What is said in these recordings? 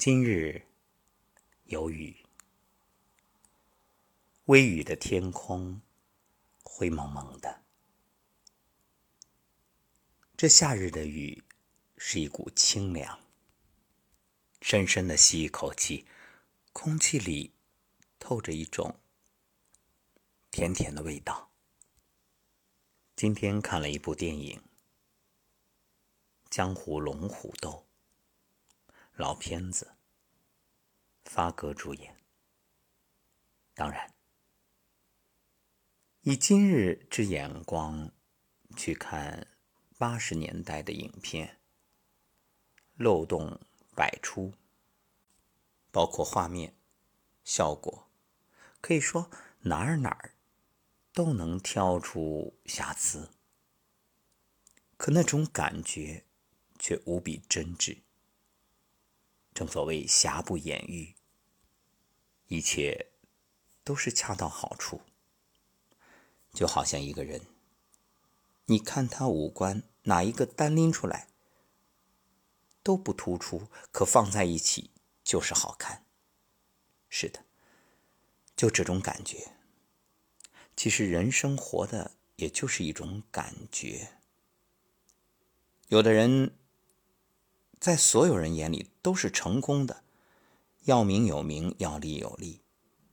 今日有雨，微雨的天空灰蒙蒙的。这夏日的雨是一股清凉。深深的吸一口气，空气里透着一种甜甜的味道。今天看了一部电影《江湖龙虎斗》。老片子，发哥主演。当然，以今日之眼光去看八十年代的影片，漏洞百出，包括画面、效果，可以说哪儿哪儿都能挑出瑕疵，可那种感觉却无比真挚。正所谓瑕不掩瑜，一切都是恰到好处。就好像一个人，你看他五官哪一个单拎出来都不突出，可放在一起就是好看。是的，就这种感觉。其实人生活的也就是一种感觉。有的人。在所有人眼里都是成功的，要名有名，要利有利，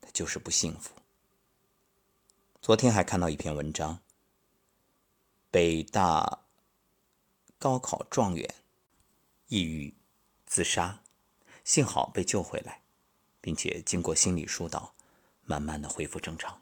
他就是不幸福。昨天还看到一篇文章，北大高考状元抑郁自杀，幸好被救回来，并且经过心理疏导，慢慢的恢复正常。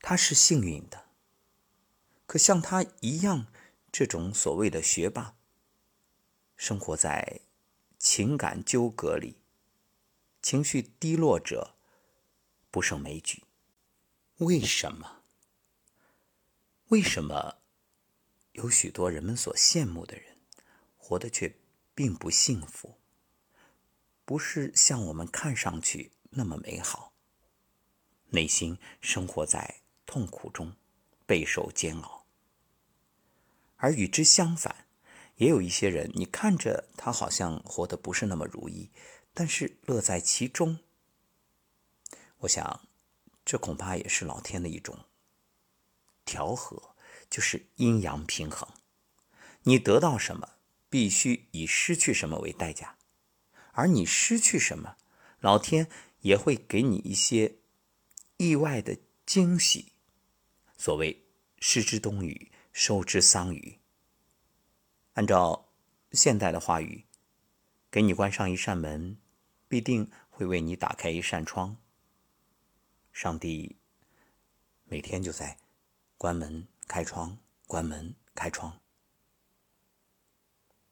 他是幸运的，可像他一样，这种所谓的学霸。生活在情感纠葛里，情绪低落者不胜枚举。为什么？为什么有许多人们所羡慕的人，活得却并不幸福？不是像我们看上去那么美好，内心生活在痛苦中，备受煎熬。而与之相反。也有一些人，你看着他好像活得不是那么如意，但是乐在其中。我想，这恐怕也是老天的一种调和，就是阴阳平衡。你得到什么，必须以失去什么为代价；而你失去什么，老天也会给你一些意外的惊喜。所谓“失之东隅，收之桑榆”。按照现代的话语，给你关上一扇门，必定会为你打开一扇窗。上帝每天就在关门开窗、关门开窗，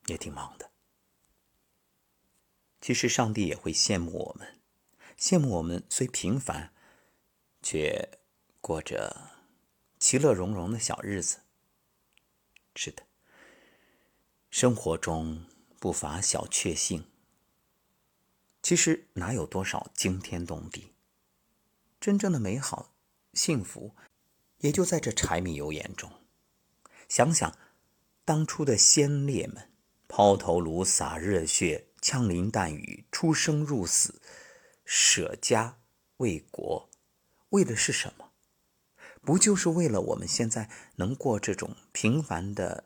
也挺忙的。其实上帝也会羡慕我们，羡慕我们虽平凡，却过着其乐融融的小日子。是的。生活中不乏小确幸，其实哪有多少惊天动地？真正的美好、幸福，也就在这柴米油盐中。想想当初的先烈们，抛头颅、洒热血、枪林弹雨、出生入死、舍家为国，为的是什么？不就是为了我们现在能过这种平凡的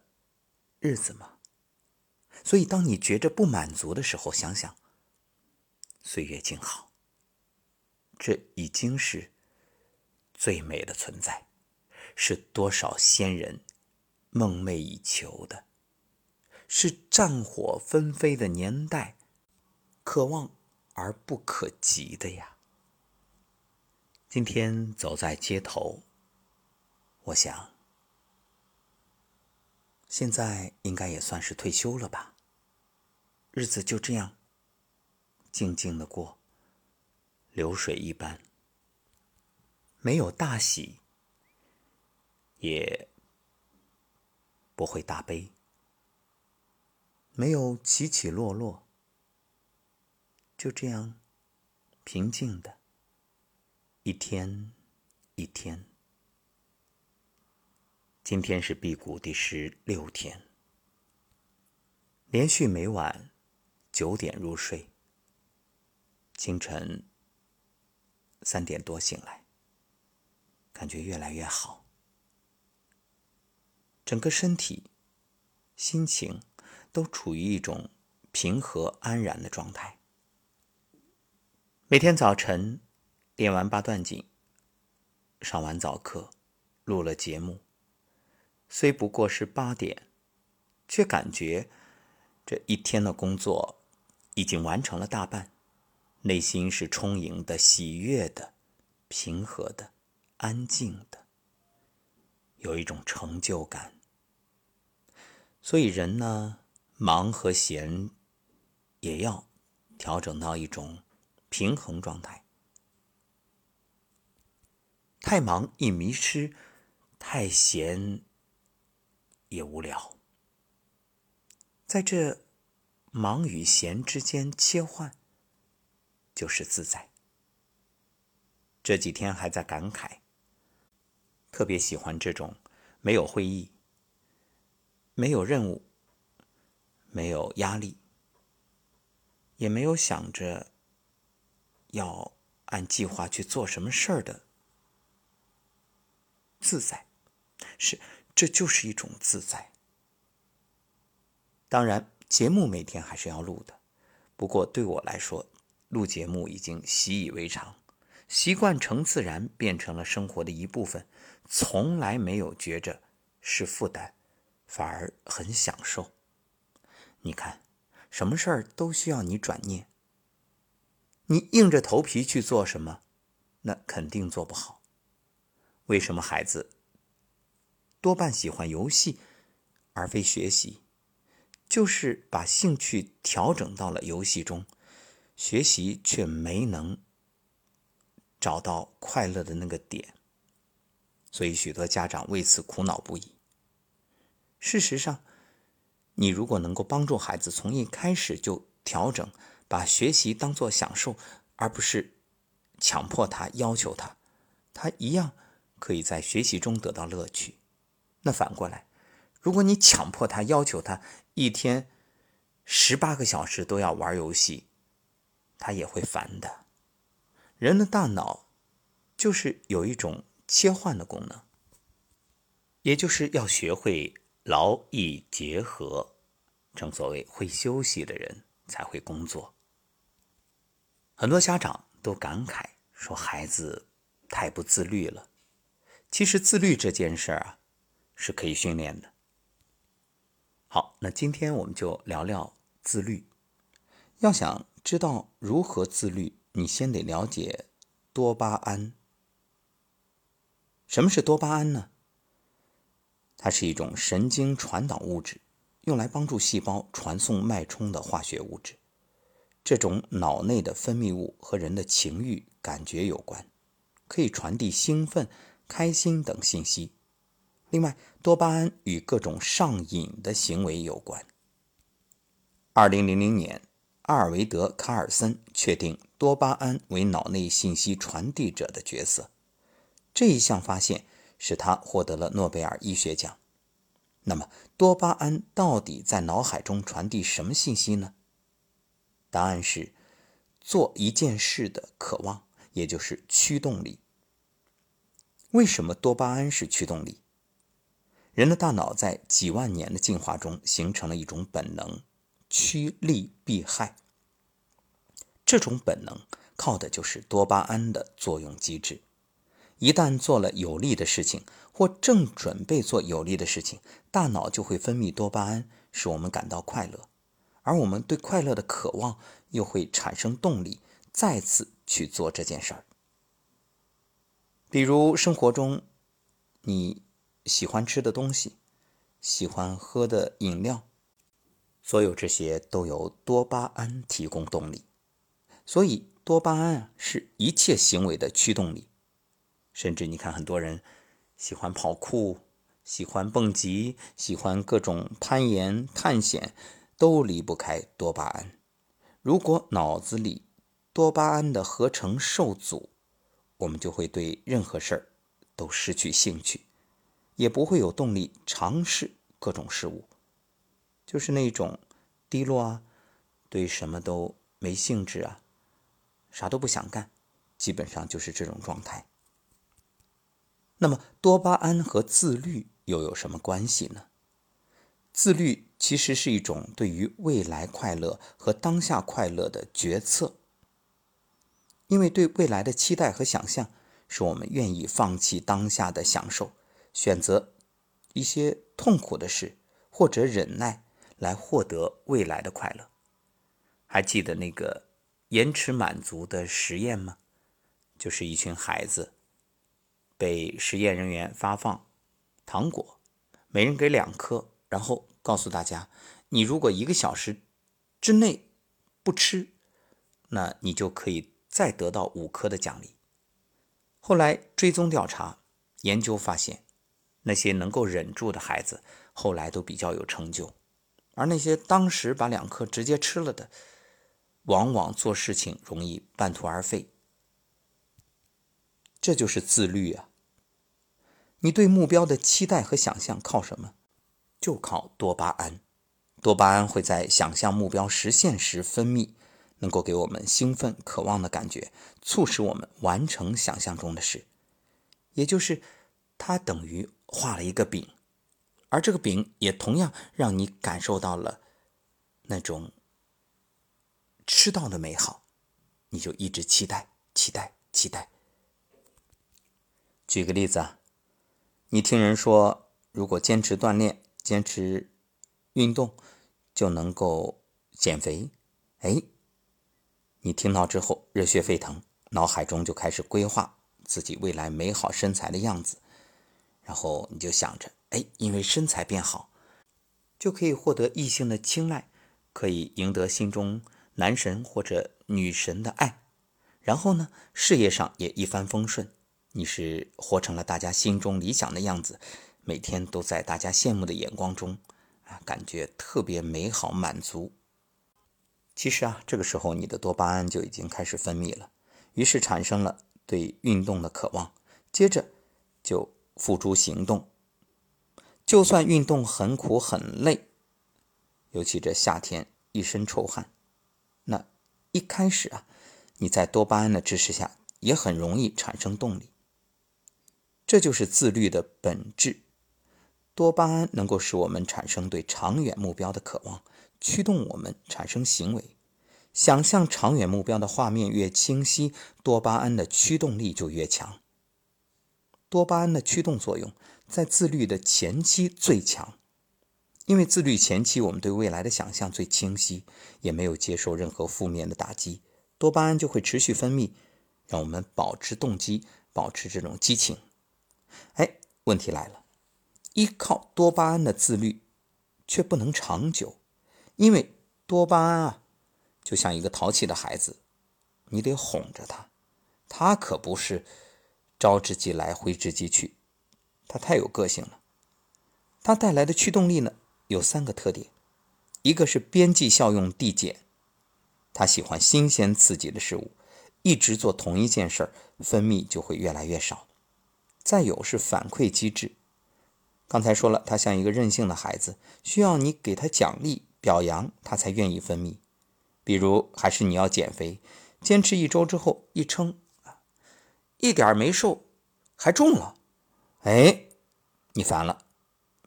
日子吗？所以，当你觉着不满足的时候，想想岁月静好，这已经是最美的存在，是多少先人梦寐以求的，是战火纷飞的年代可望而不可及的呀。今天走在街头，我想。现在应该也算是退休了吧，日子就这样静静的过，流水一般，没有大喜，也不会大悲，没有起起落落，就这样平静的一天一天。今天是辟谷第十六天，连续每晚九点入睡，清晨三点多醒来，感觉越来越好，整个身体、心情都处于一种平和安然的状态。每天早晨练完八段锦，上完早课，录了节目，虽不过是八点，却感觉这一天的工作已经完成了大半，内心是充盈的、喜悦的、平和的、安静的，有一种成就感。所以人呢，忙和闲也要调整到一种。平衡状态，太忙易迷失，太闲也无聊。在这忙与闲之间切换，就是自在。这几天还在感慨，特别喜欢这种没有会议、没有任务、没有压力，也没有想着。要按计划去做什么事儿的自在，是这就是一种自在。当然，节目每天还是要录的，不过对我来说，录节目已经习以为常，习惯成自然，变成了生活的一部分，从来没有觉着是负担，反而很享受。你看，什么事儿都需要你转念。你硬着头皮去做什么，那肯定做不好。为什么孩子多半喜欢游戏而非学习？就是把兴趣调整到了游戏中，学习却没能找到快乐的那个点，所以许多家长为此苦恼不已。事实上，你如果能够帮助孩子从一开始就调整。把学习当作享受，而不是强迫他、要求他，他一样可以在学习中得到乐趣。那反过来，如果你强迫他、要求他一天十八个小时都要玩游戏，他也会烦的。人的大脑就是有一种切换的功能，也就是要学会劳逸结合。正所谓，会休息的人才会工作。很多家长都感慨说：“孩子太不自律了。”其实自律这件事儿啊，是可以训练的。好，那今天我们就聊聊自律。要想知道如何自律，你先得了解多巴胺。什么是多巴胺呢？它是一种神经传导物质，用来帮助细胞传送脉冲的化学物质。这种脑内的分泌物和人的情欲感觉有关，可以传递兴奋、开心等信息。另外，多巴胺与各种上瘾的行为有关。二零零零年，阿尔维德·卡尔森确定多巴胺为脑内信息传递者的角色，这一项发现使他获得了诺贝尔医学奖。那么，多巴胺到底在脑海中传递什么信息呢？答案是做一件事的渴望，也就是驱动力。为什么多巴胺是驱动力？人的大脑在几万年的进化中形成了一种本能，趋利避害。这种本能靠的就是多巴胺的作用机制。一旦做了有利的事情，或正准备做有利的事情，大脑就会分泌多巴胺，使我们感到快乐。而我们对快乐的渴望又会产生动力，再次去做这件事儿。比如生活中你喜欢吃的东西，喜欢喝的饮料，所有这些都由多巴胺提供动力。所以多巴胺啊是一切行为的驱动力。甚至你看很多人喜欢跑酷，喜欢蹦极，喜欢各种攀岩探险。都离不开多巴胺。如果脑子里多巴胺的合成受阻，我们就会对任何事儿都失去兴趣，也不会有动力尝试各种事物，就是那种低落啊、对什么都没兴致啊，啥都不想干，基本上就是这种状态。那么多巴胺和自律又有什么关系呢？自律其实是一种对于未来快乐和当下快乐的决策，因为对未来的期待和想象，使我们愿意放弃当下的享受，选择一些痛苦的事或者忍耐来获得未来的快乐。还记得那个延迟满足的实验吗？就是一群孩子。被实验人员发放糖果，每人给两颗，然后告诉大家：你如果一个小时之内不吃，那你就可以再得到五颗的奖励。后来追踪调查研究发现，那些能够忍住的孩子后来都比较有成就，而那些当时把两颗直接吃了的，往往做事情容易半途而废。这就是自律啊！你对目标的期待和想象靠什么？就靠多巴胺。多巴胺会在想象目标实现时分泌，能够给我们兴奋、渴望的感觉，促使我们完成想象中的事。也就是，它等于画了一个饼，而这个饼也同样让你感受到了那种吃到的美好，你就一直期待、期待、期待。举个例子啊。你听人说，如果坚持锻炼、坚持运动，就能够减肥。哎，你听到之后热血沸腾，脑海中就开始规划自己未来美好身材的样子，然后你就想着，哎，因为身材变好，就可以获得异性的青睐，可以赢得心中男神或者女神的爱，然后呢，事业上也一帆风顺。你是活成了大家心中理想的样子，每天都在大家羡慕的眼光中，啊，感觉特别美好满足。其实啊，这个时候你的多巴胺就已经开始分泌了，于是产生了对运动的渴望，接着就付诸行动。就算运动很苦很累，尤其这夏天一身臭汗，那一开始啊，你在多巴胺的支持下也很容易产生动力。这就是自律的本质。多巴胺能够使我们产生对长远目标的渴望，驱动我们产生行为。想象长远目标的画面越清晰，多巴胺的驱动力就越强。多巴胺的驱动作用在自律的前期最强，因为自律前期我们对未来的想象最清晰，也没有接受任何负面的打击，多巴胺就会持续分泌，让我们保持动机，保持这种激情。哎，问题来了，依靠多巴胺的自律却不能长久，因为多巴胺啊，就像一个淘气的孩子，你得哄着他，他可不是招之即来挥之即去，他太有个性了。他带来的驱动力呢，有三个特点，一个是边际效用递减，他喜欢新鲜刺激的事物，一直做同一件事儿，分泌就会越来越少。再有是反馈机制，刚才说了，他像一个任性的孩子，需要你给他奖励、表扬，他才愿意分泌。比如，还是你要减肥，坚持一周之后一称，一点没瘦，还重了，哎，你烦了，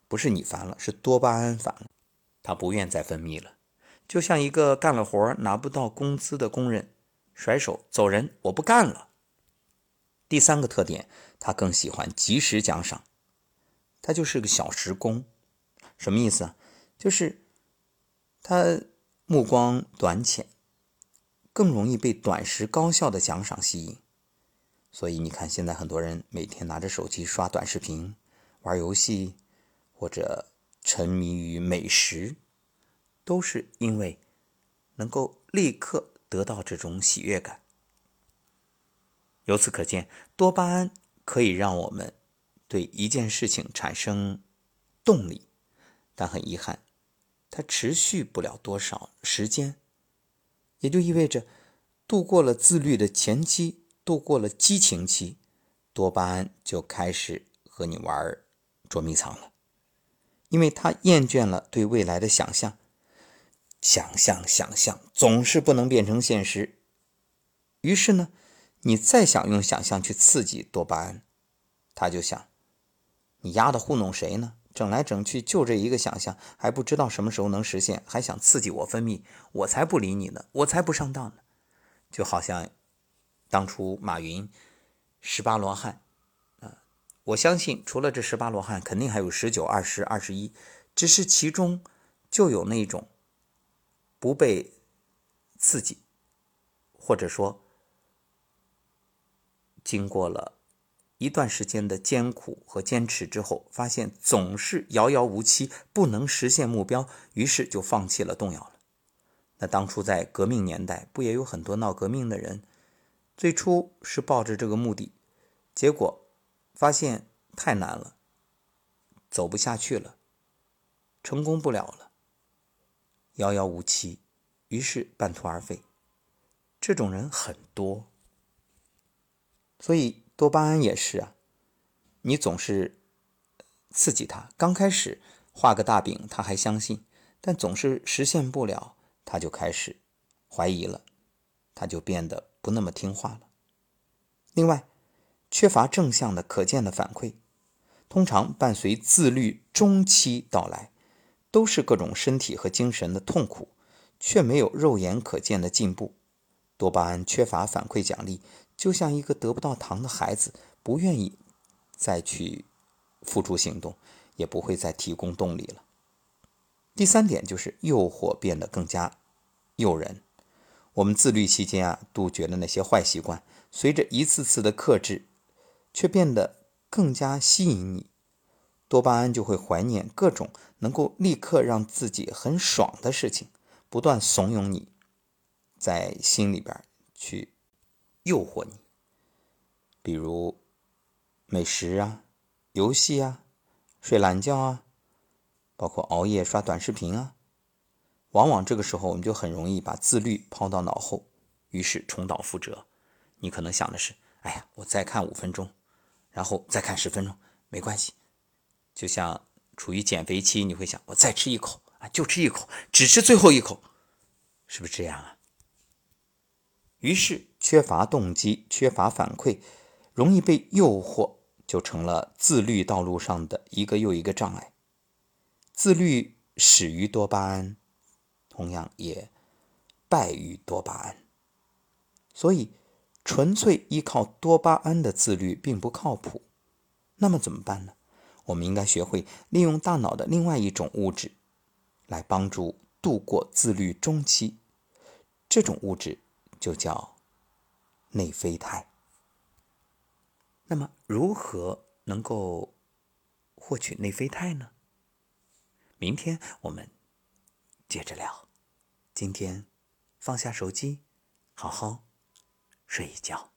不是你烦了，是多巴胺烦了，他不愿再分泌了。就像一个干了活拿不到工资的工人，甩手走人，我不干了。第三个特点。他更喜欢及时奖赏，他就是个小时工，什么意思啊？就是他目光短浅，更容易被短时高效的奖赏吸引。所以你看，现在很多人每天拿着手机刷短视频、玩游戏，或者沉迷于美食，都是因为能够立刻得到这种喜悦感。由此可见，多巴胺。可以让我们对一件事情产生动力，但很遗憾，它持续不了多少时间，也就意味着度过了自律的前期，度过了激情期，多巴胺就开始和你玩捉迷藏了，因为他厌倦了对未来的想象，想象想象，总是不能变成现实。于是呢，你再想用想象去刺激多巴胺，他就想：你丫的糊弄谁呢？整来整去就这一个想象，还不知道什么时候能实现，还想刺激我分泌，我才不理你呢，我才不上当呢。就好像当初马云十八罗汉啊，我相信除了这十八罗汉，肯定还有十九、二十、二十一，只是其中就有那种不被刺激，或者说经过了。一段时间的艰苦和坚持之后，发现总是遥遥无期，不能实现目标，于是就放弃了，动摇了。那当初在革命年代，不也有很多闹革命的人？最初是抱着这个目的，结果发现太难了，走不下去了，成功不了了，遥遥无期，于是半途而废。这种人很多，所以。多巴胺也是啊，你总是刺激他，刚开始画个大饼他还相信，但总是实现不了，他就开始怀疑了，他就变得不那么听话了。另外，缺乏正向的可见的反馈，通常伴随自律中期到来，都是各种身体和精神的痛苦，却没有肉眼可见的进步。多巴胺缺乏反馈奖励。就像一个得不到糖的孩子，不愿意再去付出行动，也不会再提供动力了。第三点就是诱惑变得更加诱人。我们自律期间啊，杜绝了那些坏习惯，随着一次次的克制，却变得更加吸引你。多巴胺就会怀念各种能够立刻让自己很爽的事情，不断怂恿你在心里边去。诱惑你，比如美食啊、游戏啊、睡懒觉啊，包括熬夜刷短视频啊。往往这个时候，我们就很容易把自律抛到脑后，于是重蹈覆辙。你可能想的是：哎呀，我再看五分钟，然后再看十分钟，没关系。就像处于减肥期，你会想：我再吃一口啊，就吃一口，只吃最后一口，是不是这样啊？于是，缺乏动机、缺乏反馈，容易被诱惑，就成了自律道路上的一个又一个障碍。自律始于多巴胺，同样也败于多巴胺。所以，纯粹依靠多巴胺的自律并不靠谱。那么怎么办呢？我们应该学会利用大脑的另外一种物质，来帮助度过自律中期。这种物质。就叫内啡肽。那么，如何能够获取内啡肽呢？明天我们接着聊。今天放下手机，好好睡一觉。